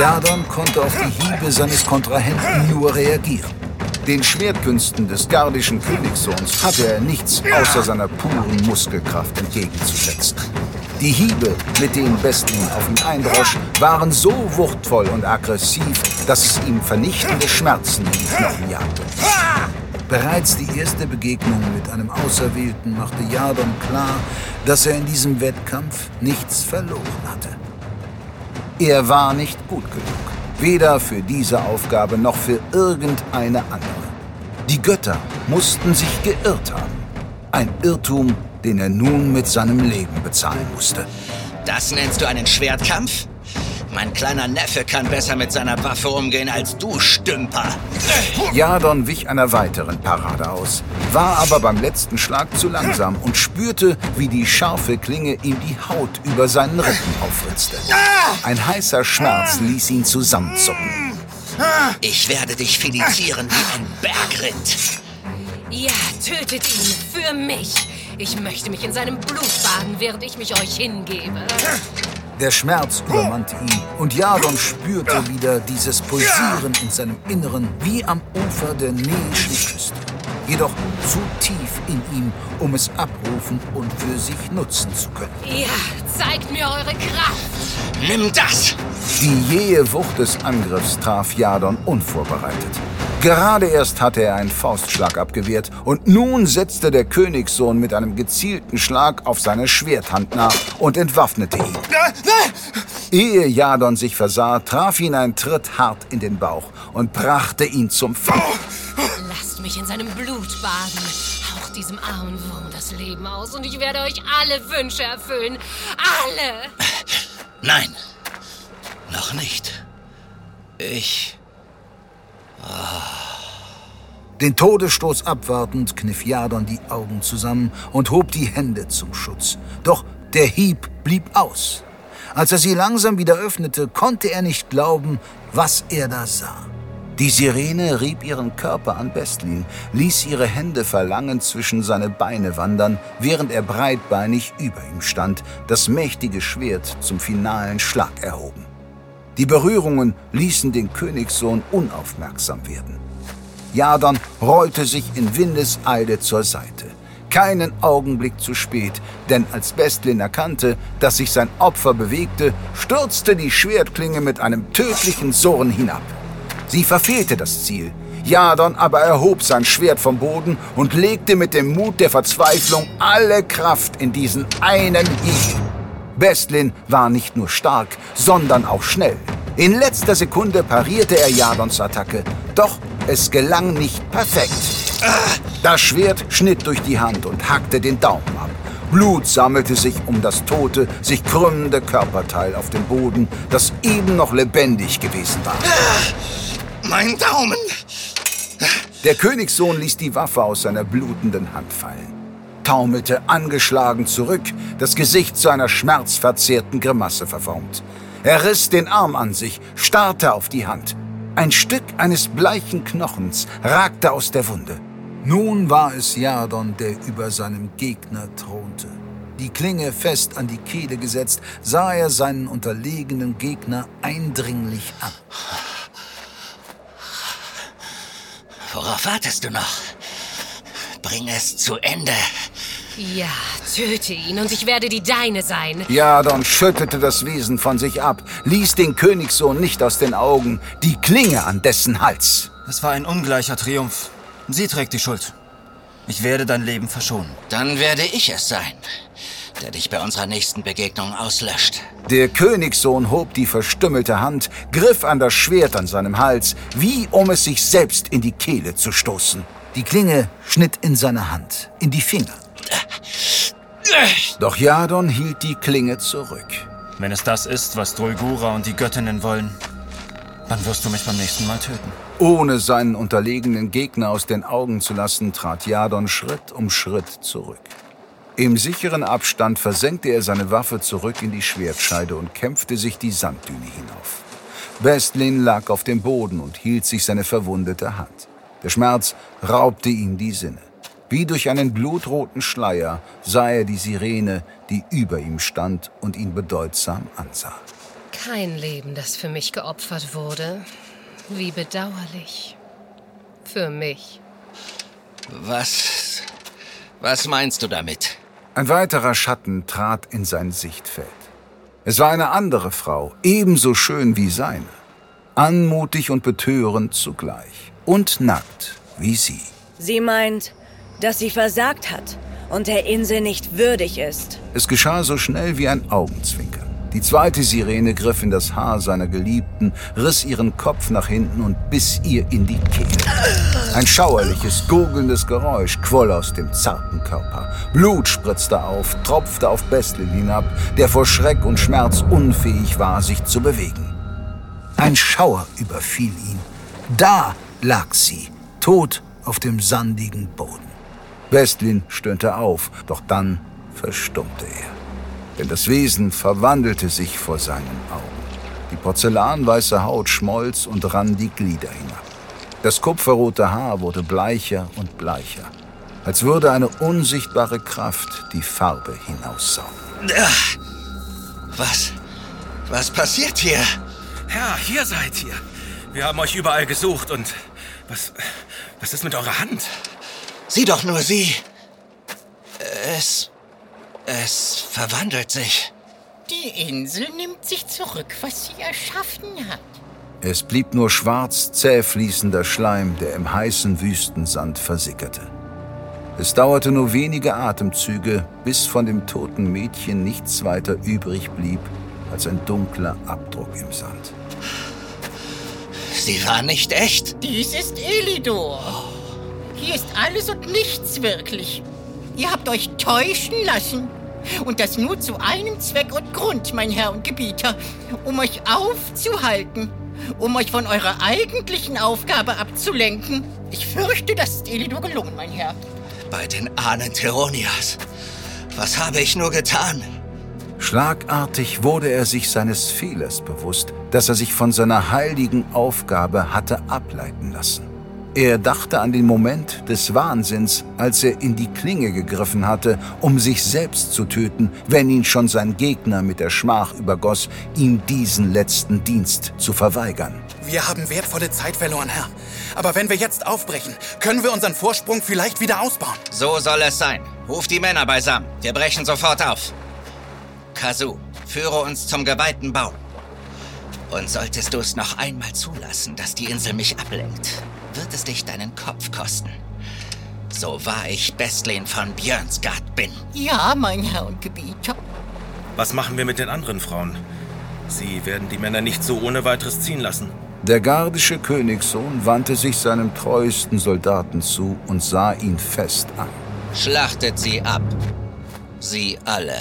Jadon konnte auf die Hiebe seines Kontrahenten nur reagieren. Den Schwertkünsten des gardischen Königssohns hatte er nichts außer seiner puren Muskelkraft entgegenzusetzen. Die Hiebe, mit denen Bestlin auf ihn eindrosch, waren so wuchtvoll und aggressiv, dass es ihm vernichtende Schmerzen in die Knochen jagte. Bereits die erste Begegnung mit einem Auserwählten machte Jadon klar, dass er in diesem Wettkampf nichts verloren hatte. Er war nicht gut genug, weder für diese Aufgabe noch für irgendeine andere. Die Götter mussten sich geirrt haben. Ein Irrtum, den er nun mit seinem Leben bezahlen musste. Das nennst du einen Schwertkampf? Mein kleiner Neffe kann besser mit seiner Waffe umgehen als du, Stümper. Jadon wich einer weiteren Parade aus, war aber beim letzten Schlag zu langsam und spürte, wie die scharfe Klinge ihm die Haut über seinen Rücken aufritzte. Ein heißer Schmerz ließ ihn zusammenzucken. Ich werde dich filizieren wie ein Bergrind. Ja, tötet ihn für mich. Ich möchte mich in seinem Blut baden, während ich mich euch hingebe. Der Schmerz übermannte ihn und Jadon spürte wieder dieses Pulsieren in seinem Inneren wie am Ufer der Neischen Küste. Jedoch zu tief in ihm, um es abrufen und für sich nutzen zu können. Ja, zeigt mir eure Kraft. Nimm das! Die jähe Wucht des Angriffs traf Jadon unvorbereitet. Gerade erst hatte er einen Faustschlag abgewehrt und nun setzte der Königssohn mit einem gezielten Schlag auf seine Schwerthand nach und entwaffnete ihn. Ehe Jadon sich versah, traf ihn ein Tritt hart in den Bauch und brachte ihn zum Fall. Lasst mich in seinem Blut baden. Haucht diesem armen Wurm das Leben aus und ich werde euch alle Wünsche erfüllen. Alle! Nein, noch nicht. Ich Den Todesstoß abwartend kniff Jadon die Augen zusammen und hob die Hände zum Schutz. Doch der Hieb blieb aus. Als er sie langsam wieder öffnete, konnte er nicht glauben, was er da sah. Die Sirene rieb ihren Körper an Bestlin, ließ ihre Hände verlangend zwischen seine Beine wandern, während er breitbeinig über ihm stand, das mächtige Schwert zum finalen Schlag erhoben. Die Berührungen ließen den Königssohn unaufmerksam werden. Jadon rollte sich in Windeseile zur Seite. Keinen Augenblick zu spät, denn als Bestlin erkannte, dass sich sein Opfer bewegte, stürzte die Schwertklinge mit einem tödlichen Surren hinab. Sie verfehlte das Ziel. Jadon aber erhob sein Schwert vom Boden und legte mit dem Mut der Verzweiflung alle Kraft in diesen einen Hieb. Bestlin war nicht nur stark, sondern auch schnell. In letzter Sekunde parierte er Jadons Attacke, doch es gelang nicht perfekt. Das Schwert schnitt durch die Hand und hackte den Daumen ab. Blut sammelte sich um das tote, sich krümmende Körperteil auf dem Boden, das eben noch lebendig gewesen war. Mein Daumen! Der Königssohn ließ die Waffe aus seiner blutenden Hand fallen, taumelte angeschlagen zurück, das Gesicht zu einer schmerzverzerrten Grimasse verformt. Er riss den Arm an sich, starrte auf die Hand. Ein Stück eines bleichen Knochens ragte aus der Wunde. Nun war es Jadon, der über seinem Gegner thronte. Die Klinge fest an die Kehle gesetzt, sah er seinen unterlegenen Gegner eindringlich an. Worauf wartest du noch? Bring es zu Ende. Ja, töte ihn und ich werde die Deine sein. Jadon schüttete das Wesen von sich ab, ließ den Königssohn nicht aus den Augen, die Klinge an dessen Hals. Es war ein ungleicher Triumph. Sie trägt die Schuld. Ich werde dein Leben verschonen. Dann werde ich es sein, der dich bei unserer nächsten Begegnung auslöscht. Der Königssohn hob die verstümmelte Hand, griff an das Schwert an seinem Hals, wie um es sich selbst in die Kehle zu stoßen. Die Klinge schnitt in seine Hand, in die Finger. Doch Jadon hielt die Klinge zurück. Wenn es das ist, was Drulgura und die Göttinnen wollen, dann wirst du mich beim nächsten Mal töten. Ohne seinen unterlegenen Gegner aus den Augen zu lassen, trat Jadon Schritt um Schritt zurück. Im sicheren Abstand versenkte er seine Waffe zurück in die Schwertscheide und kämpfte sich die Sanddüne hinauf. Bestlin lag auf dem Boden und hielt sich seine verwundete Hand. Der Schmerz raubte ihm die Sinne. Wie durch einen blutroten Schleier sah er die Sirene, die über ihm stand und ihn bedeutsam ansah. Kein Leben, das für mich geopfert wurde. Wie bedauerlich. Für mich. Was. Was meinst du damit? Ein weiterer Schatten trat in sein Sichtfeld. Es war eine andere Frau, ebenso schön wie seine. Anmutig und betörend zugleich. Und nackt wie sie. Sie meint, dass sie versagt hat und der Insel nicht würdig ist. Es geschah so schnell wie ein Augenzwinkern. Die zweite Sirene griff in das Haar seiner Geliebten, riss ihren Kopf nach hinten und biss ihr in die Kehle. Ein schauerliches, gurgelndes Geräusch quoll aus dem zarten Körper. Blut spritzte auf, tropfte auf Bestlin hinab, der vor Schreck und Schmerz unfähig war, sich zu bewegen. Ein Schauer überfiel ihn. Da lag sie, tot auf dem sandigen Boden. Westlin stöhnte auf, doch dann verstummte er. Denn das Wesen verwandelte sich vor seinen Augen. Die porzellanweiße Haut schmolz und rann die Glieder hinab. Das kupferrote Haar wurde bleicher und bleicher, als würde eine unsichtbare Kraft die Farbe hinaussaugen. Was? Was passiert hier? Ja, hier seid ihr. Wir haben euch überall gesucht und was, was ist mit eurer Hand? Sieh doch nur sie. Es. Es verwandelt sich. Die Insel nimmt sich zurück, was sie erschaffen hat. Es blieb nur schwarz, zäh fließender Schleim, der im heißen Wüstensand versickerte. Es dauerte nur wenige Atemzüge, bis von dem toten Mädchen nichts weiter übrig blieb als ein dunkler Abdruck im Sand. Sie war nicht echt. Dies ist Elidor. Hier ist alles und nichts wirklich. Ihr habt euch täuschen lassen. Und das nur zu einem Zweck und Grund, mein Herr und Gebieter, um euch aufzuhalten, um euch von eurer eigentlichen Aufgabe abzulenken. Ich fürchte, das ist Elidor gelungen, mein Herr. Bei den Ahnen Teronias. Was habe ich nur getan? Schlagartig wurde er sich seines Fehlers bewusst, dass er sich von seiner heiligen Aufgabe hatte ableiten lassen. Er dachte an den Moment des Wahnsinns, als er in die Klinge gegriffen hatte, um sich selbst zu töten, wenn ihn schon sein Gegner mit der Schmach übergoss, ihm diesen letzten Dienst zu verweigern. Wir haben wertvolle Zeit verloren, Herr. Aber wenn wir jetzt aufbrechen, können wir unseren Vorsprung vielleicht wieder ausbauen. So soll es sein. Ruf die Männer beisammen. Wir brechen sofort auf. Kazu, führe uns zum geweihten Baum. Und solltest du es noch einmal zulassen, dass die Insel mich ablenkt, wird es dich deinen Kopf kosten. So wahr ich Bestlin von Björnsgard bin. Ja, mein Herr und Gebieter. Was machen wir mit den anderen Frauen? Sie werden die Männer nicht so ohne weiteres ziehen lassen. Der gardische Königssohn wandte sich seinem treuesten Soldaten zu und sah ihn fest an. Schlachtet sie ab. Sie alle.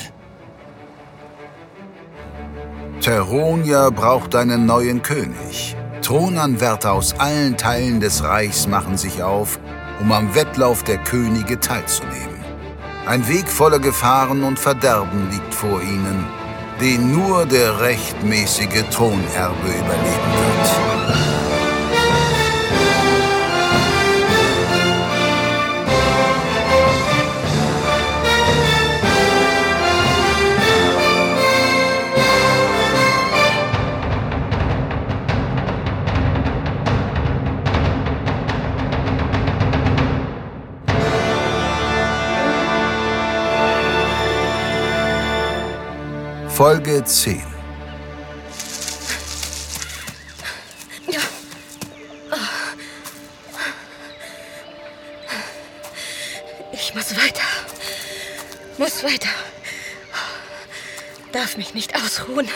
Teronia braucht einen neuen König. Thronanwärter aus allen Teilen des Reichs machen sich auf, um am Wettlauf der Könige teilzunehmen. Ein Weg voller Gefahren und Verderben liegt vor ihnen, den nur der rechtmäßige Thronerbe überleben wird. Folge 10 Ich muss weiter. Muss weiter. Darf mich nicht ausruhen.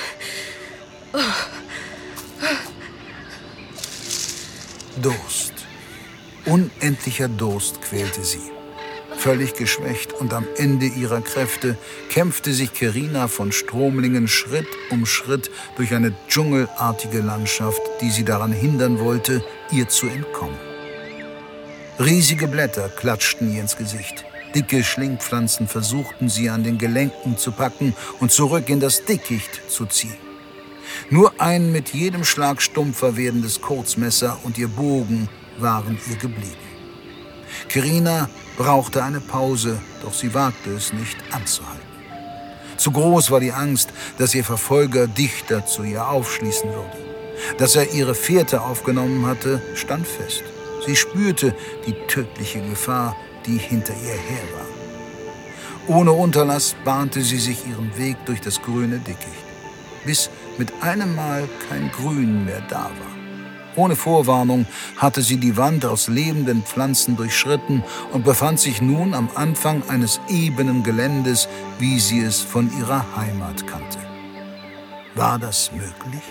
Durst. Unendlicher Durst quälte sie. Völlig geschwächt und am Ende ihrer Kräfte kämpfte sich Kerina von Stromlingen Schritt um Schritt durch eine dschungelartige Landschaft, die sie daran hindern wollte, ihr zu entkommen. Riesige Blätter klatschten ihr ins Gesicht. Dicke Schlingpflanzen versuchten sie an den Gelenken zu packen und zurück in das Dickicht zu ziehen. Nur ein mit jedem Schlag stumpfer werdendes Kurzmesser und ihr Bogen waren ihr geblieben. Kerina brauchte eine Pause, doch sie wagte es nicht anzuhalten. Zu groß war die Angst, dass ihr Verfolger dichter zu ihr aufschließen würde. Dass er ihre Fährte aufgenommen hatte, stand fest. Sie spürte die tödliche Gefahr, die hinter ihr her war. Ohne Unterlass bahnte sie sich ihren Weg durch das grüne Dickicht, bis mit einem Mal kein Grün mehr da war. Ohne Vorwarnung hatte sie die Wand aus lebenden Pflanzen durchschritten und befand sich nun am Anfang eines ebenen Geländes, wie sie es von ihrer Heimat kannte. War das möglich?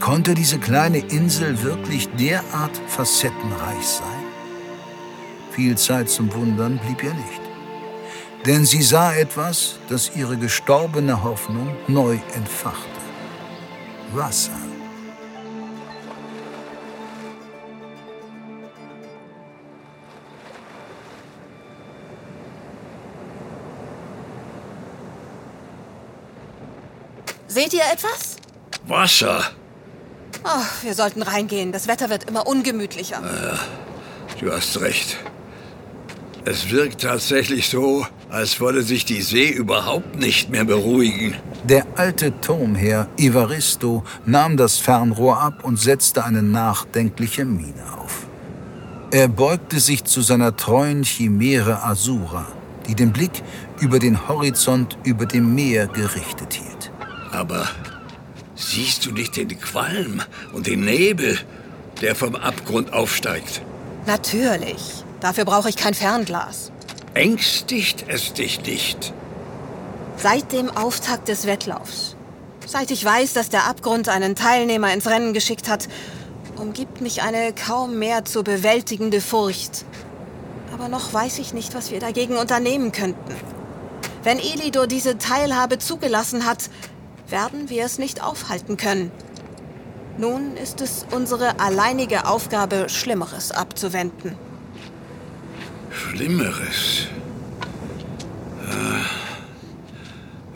Konnte diese kleine Insel wirklich derart facettenreich sein? Viel Zeit zum Wundern blieb ihr nicht. Denn sie sah etwas, das ihre gestorbene Hoffnung neu entfachte. Wasser. Seht ihr etwas? Wasser. Oh, wir sollten reingehen. Das Wetter wird immer ungemütlicher. Ja, du hast recht. Es wirkt tatsächlich so, als wolle sich die See überhaupt nicht mehr beruhigen. Der alte Turmherr Evaristo nahm das Fernrohr ab und setzte eine nachdenkliche Miene auf. Er beugte sich zu seiner treuen Chimäre Asura, die den Blick über den Horizont über dem Meer gerichtet hielt. Aber siehst du nicht den Qualm und den Nebel, der vom Abgrund aufsteigt? Natürlich. Dafür brauche ich kein Fernglas. Ängstigt es dich nicht? Seit dem Auftakt des Wettlaufs, seit ich weiß, dass der Abgrund einen Teilnehmer ins Rennen geschickt hat, umgibt mich eine kaum mehr zu bewältigende Furcht. Aber noch weiß ich nicht, was wir dagegen unternehmen könnten. Wenn Elidor diese Teilhabe zugelassen hat, werden wir es nicht aufhalten können. Nun ist es unsere alleinige Aufgabe, Schlimmeres abzuwenden. Schlimmeres? Ah.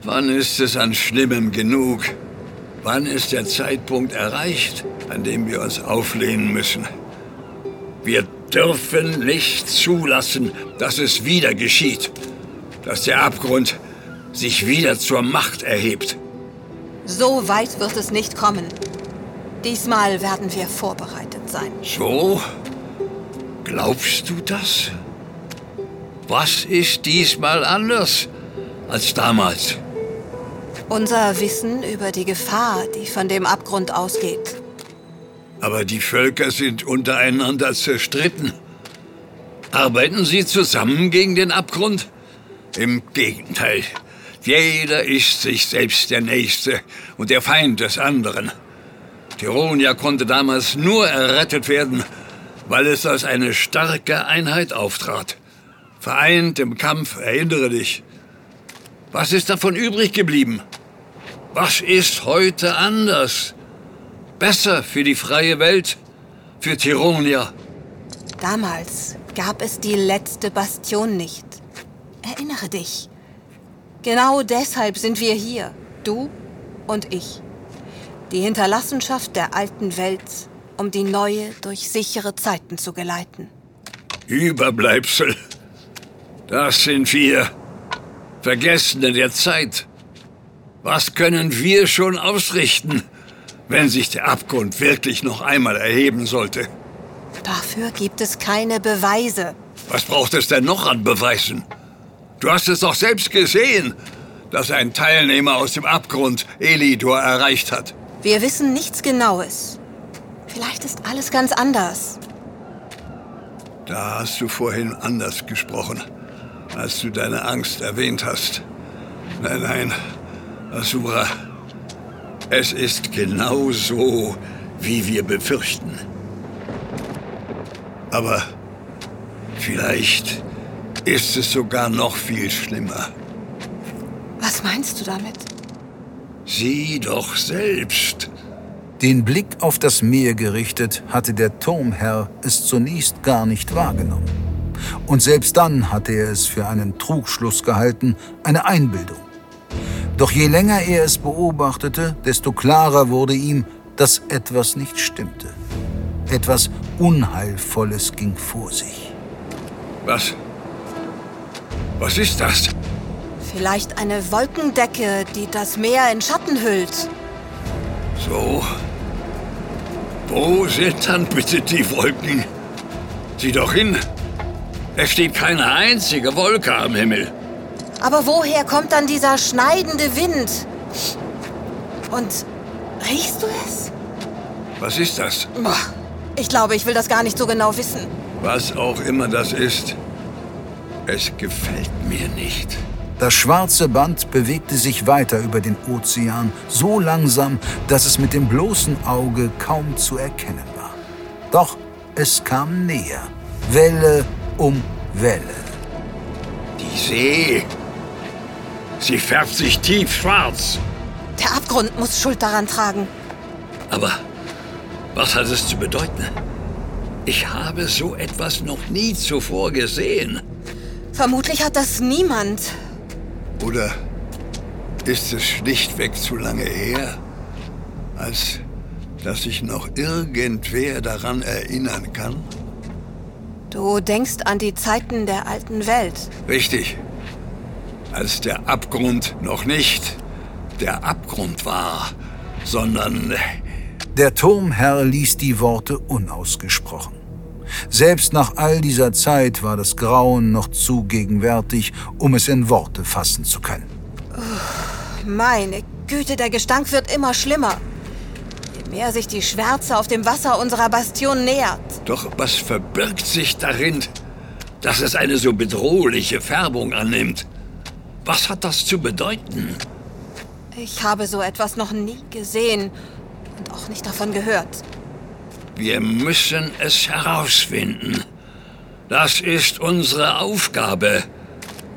Wann ist es an Schlimmem genug? Wann ist der Zeitpunkt erreicht, an dem wir uns auflehnen müssen? Wir dürfen nicht zulassen, dass es wieder geschieht, dass der Abgrund sich wieder zur Macht erhebt. So weit wird es nicht kommen. Diesmal werden wir vorbereitet sein. So? Glaubst du das? Was ist diesmal anders als damals? Unser Wissen über die Gefahr, die von dem Abgrund ausgeht. Aber die Völker sind untereinander zerstritten. Arbeiten sie zusammen gegen den Abgrund? Im Gegenteil. Jeder ist sich selbst der Nächste und der Feind des anderen. Tironia konnte damals nur errettet werden, weil es als eine starke Einheit auftrat. Vereint im Kampf, erinnere dich. Was ist davon übrig geblieben? Was ist heute anders? Besser für die freie Welt? Für Tironia? Damals gab es die letzte Bastion nicht. Erinnere dich. Genau deshalb sind wir hier, du und ich. Die Hinterlassenschaft der alten Welt, um die neue durch sichere Zeiten zu geleiten. Überbleibsel. Das sind wir. Vergessene der Zeit. Was können wir schon ausrichten, wenn sich der Abgrund wirklich noch einmal erheben sollte? Dafür gibt es keine Beweise. Was braucht es denn noch an Beweisen? Du hast es doch selbst gesehen, dass ein Teilnehmer aus dem Abgrund Elidor erreicht hat. Wir wissen nichts Genaues. Vielleicht ist alles ganz anders. Da hast du vorhin anders gesprochen, als du deine Angst erwähnt hast. Nein, nein, Asura. Es ist genau so, wie wir befürchten. Aber vielleicht ist es sogar noch viel schlimmer. Was meinst du damit? Sieh doch selbst. Den Blick auf das Meer gerichtet, hatte der Turmherr es zunächst gar nicht wahrgenommen. Und selbst dann hatte er es für einen Trugschluss gehalten, eine Einbildung. Doch je länger er es beobachtete, desto klarer wurde ihm, dass etwas nicht stimmte. Etwas Unheilvolles ging vor sich. Was? Was ist das? Vielleicht eine Wolkendecke, die das Meer in Schatten hüllt. So. Wo sind dann bitte die Wolken? Sieh doch hin. Es steht keine einzige Wolke am Himmel. Aber woher kommt dann dieser schneidende Wind? Und riechst du es? Was ist das? Ich glaube, ich will das gar nicht so genau wissen. Was auch immer das ist. Es gefällt mir nicht. Das schwarze Band bewegte sich weiter über den Ozean, so langsam, dass es mit dem bloßen Auge kaum zu erkennen war. Doch es kam näher, Welle um Welle. Die See. Sie färbt sich tief schwarz. Der Abgrund muss Schuld daran tragen. Aber was hat es zu bedeuten? Ich habe so etwas noch nie zuvor gesehen. Vermutlich hat das niemand. Oder ist es schlichtweg zu lange her, als dass sich noch irgendwer daran erinnern kann? Du denkst an die Zeiten der alten Welt. Richtig. Als der Abgrund noch nicht der Abgrund war, sondern Der Turmherr ließ die Worte unausgesprochen. Selbst nach all dieser Zeit war das Grauen noch zu gegenwärtig, um es in Worte fassen zu können. Meine Güte, der Gestank wird immer schlimmer. Je mehr sich die Schwärze auf dem Wasser unserer Bastion nähert. Doch was verbirgt sich darin, dass es eine so bedrohliche Färbung annimmt? Was hat das zu bedeuten? Ich habe so etwas noch nie gesehen und auch nicht davon gehört. Wir müssen es herausfinden. Das ist unsere Aufgabe.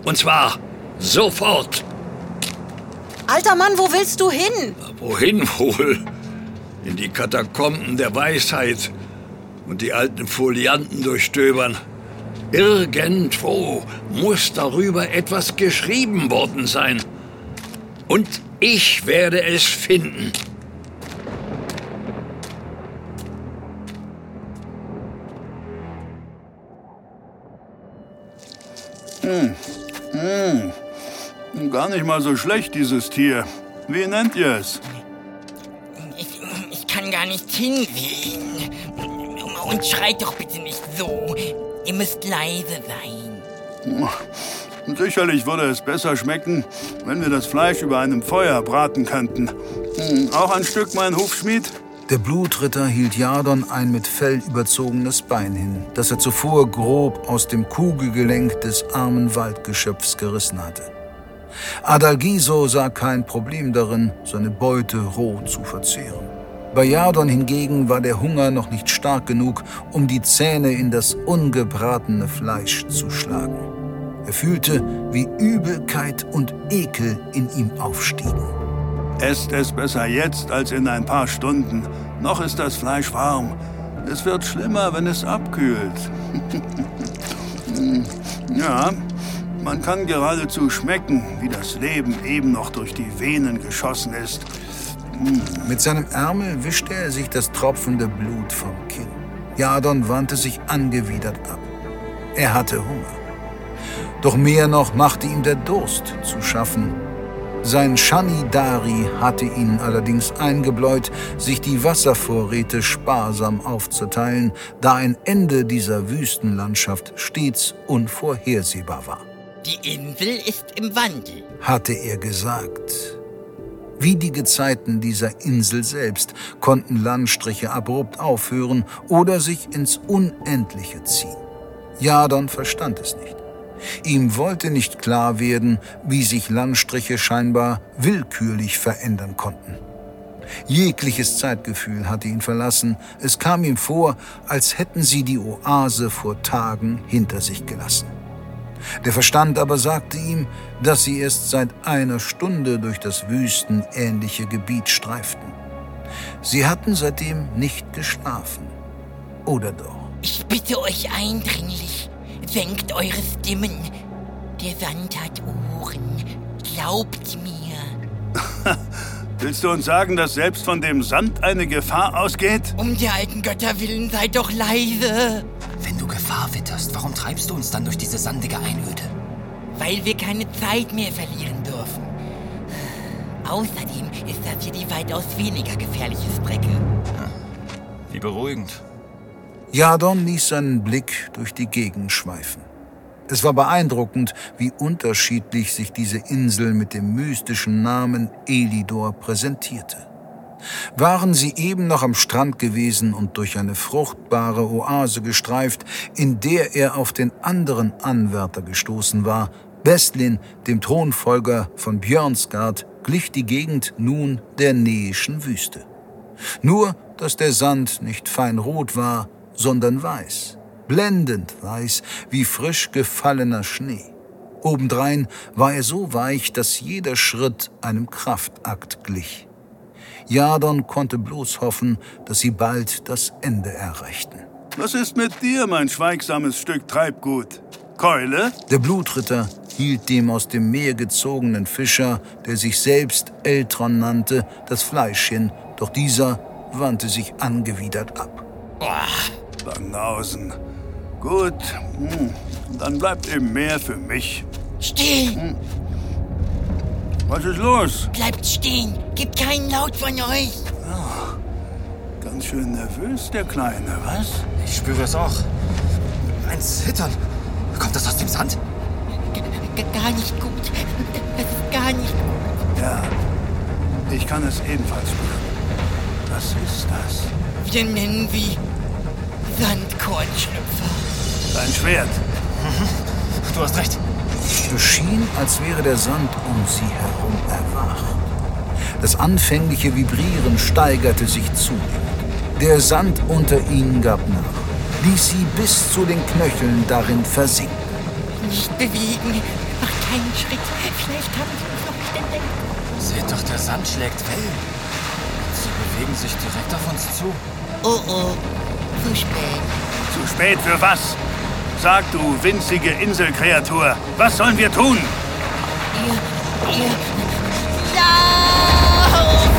Und zwar sofort. Alter Mann, wo willst du hin? Wohin wohl? In die Katakomben der Weisheit und die alten Folianten durchstöbern. Irgendwo muss darüber etwas geschrieben worden sein. Und ich werde es finden. Gar nicht mal so schlecht, dieses Tier. Wie nennt ihr es? Ich, ich kann gar nicht hinsehen. Und schreit doch bitte nicht so. Ihr müsst leise sein. Sicherlich würde es besser schmecken, wenn wir das Fleisch über einem Feuer braten könnten. Hm, Auch ein Stück, mein Hufschmied? Der Blutritter hielt Jadon ein mit Fell überzogenes Bein hin, das er zuvor grob aus dem Kugelgelenk des armen Waldgeschöpfs gerissen hatte. Adalgiso sah kein Problem darin, seine Beute roh zu verzehren. Bei Jadon hingegen war der Hunger noch nicht stark genug, um die Zähne in das ungebratene Fleisch zu schlagen. Er fühlte, wie Übelkeit und Ekel in ihm aufstiegen. Esst es besser jetzt als in ein paar Stunden. Noch ist das Fleisch warm. Es wird schlimmer, wenn es abkühlt. Ja, man kann geradezu schmecken, wie das Leben eben noch durch die Venen geschossen ist. Mit seinem Ärmel wischte er sich das tropfende Blut vom Kinn. Jadon wandte sich angewidert ab. Er hatte Hunger. Doch mehr noch machte ihm der Durst zu schaffen. Sein Shanidari hatte ihn allerdings eingebläut, sich die Wasservorräte sparsam aufzuteilen, da ein Ende dieser Wüstenlandschaft stets unvorhersehbar war. Die Insel ist im Wandel. hatte er gesagt. Wie die Gezeiten dieser Insel selbst konnten Landstriche abrupt aufhören oder sich ins Unendliche ziehen. Jadon verstand es nicht. Ihm wollte nicht klar werden, wie sich Landstriche scheinbar willkürlich verändern konnten. Jegliches Zeitgefühl hatte ihn verlassen. Es kam ihm vor, als hätten sie die Oase vor Tagen hinter sich gelassen. Der Verstand aber sagte ihm, dass sie erst seit einer Stunde durch das wüstenähnliche Gebiet streiften. Sie hatten seitdem nicht geschlafen. Oder doch? Ich bitte euch eindringlich, senkt eure Stimmen. Der Sand hat Ohren. Glaubt mir. Willst du uns sagen, dass selbst von dem Sand eine Gefahr ausgeht? Um der alten Götter willen seid doch leise. Wenn du Gefahr witterst, warum treibst du uns dann durch diese sandige Einöde? weil wir keine Zeit mehr verlieren dürfen. Außerdem ist das hier die weitaus weniger gefährliche Strecke. Wie beruhigend. Jadon ließ seinen Blick durch die Gegend schweifen. Es war beeindruckend, wie unterschiedlich sich diese Insel mit dem mystischen Namen Elidor präsentierte. Waren sie eben noch am Strand gewesen und durch eine fruchtbare Oase gestreift, in der er auf den anderen Anwärter gestoßen war, Bestlin, dem Thronfolger von Björnsgard, glich die Gegend nun der nähischen Wüste. Nur, dass der Sand nicht fein rot war, sondern weiß, blendend weiß wie frisch gefallener Schnee. Obendrein war er so weich, dass jeder Schritt einem Kraftakt glich. Jadon konnte bloß hoffen, dass sie bald das Ende erreichten. Was ist mit dir, mein schweigsames Stück Treibgut? Keule? Der Blutritter hielt dem aus dem Meer gezogenen Fischer, der sich selbst Eltron nannte, das Fleisch hin, doch dieser wandte sich angewidert ab. Banausen. Gut, hm. dann bleibt eben mehr für mich. Still! Hm. Was ist los? Bleibt stehen! Gibt keinen Laut von euch! Oh, ganz schön nervös, der Kleine, was? Ich spüre es auch. Ein Zittern. Kommt das aus dem Sand? G gar nicht gut. Das ist gar nicht gut. Ja, ich kann es ebenfalls spüren. Was ist das? Wir nennen sie Sandkornschlüpfer. Dein Schwert. Mhm. Du hast recht. Es schien, als wäre der Sand um sie herum erwacht. Das anfängliche Vibrieren steigerte sich zunehmend. Der Sand unter ihnen gab nach, ließ sie bis zu den Knöcheln darin versinken. Nicht bewegen, mach keinen Schritt. Vielleicht haben sie uns noch nicht entdeckt. Seht doch, der Sand schlägt Wellen. Sie bewegen sich direkt auf uns zu. Oh oh, zu spät. Zu spät für was? Sag du, winzige Inselkreatur, was sollen wir tun? Ihr, ihr, lauf!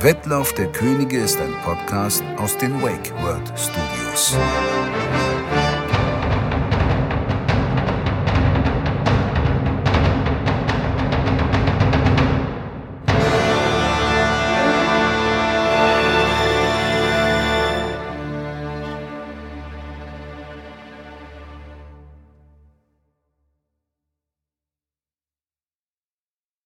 Wettlauf der Könige ist ein Podcast aus den Wake World Studios.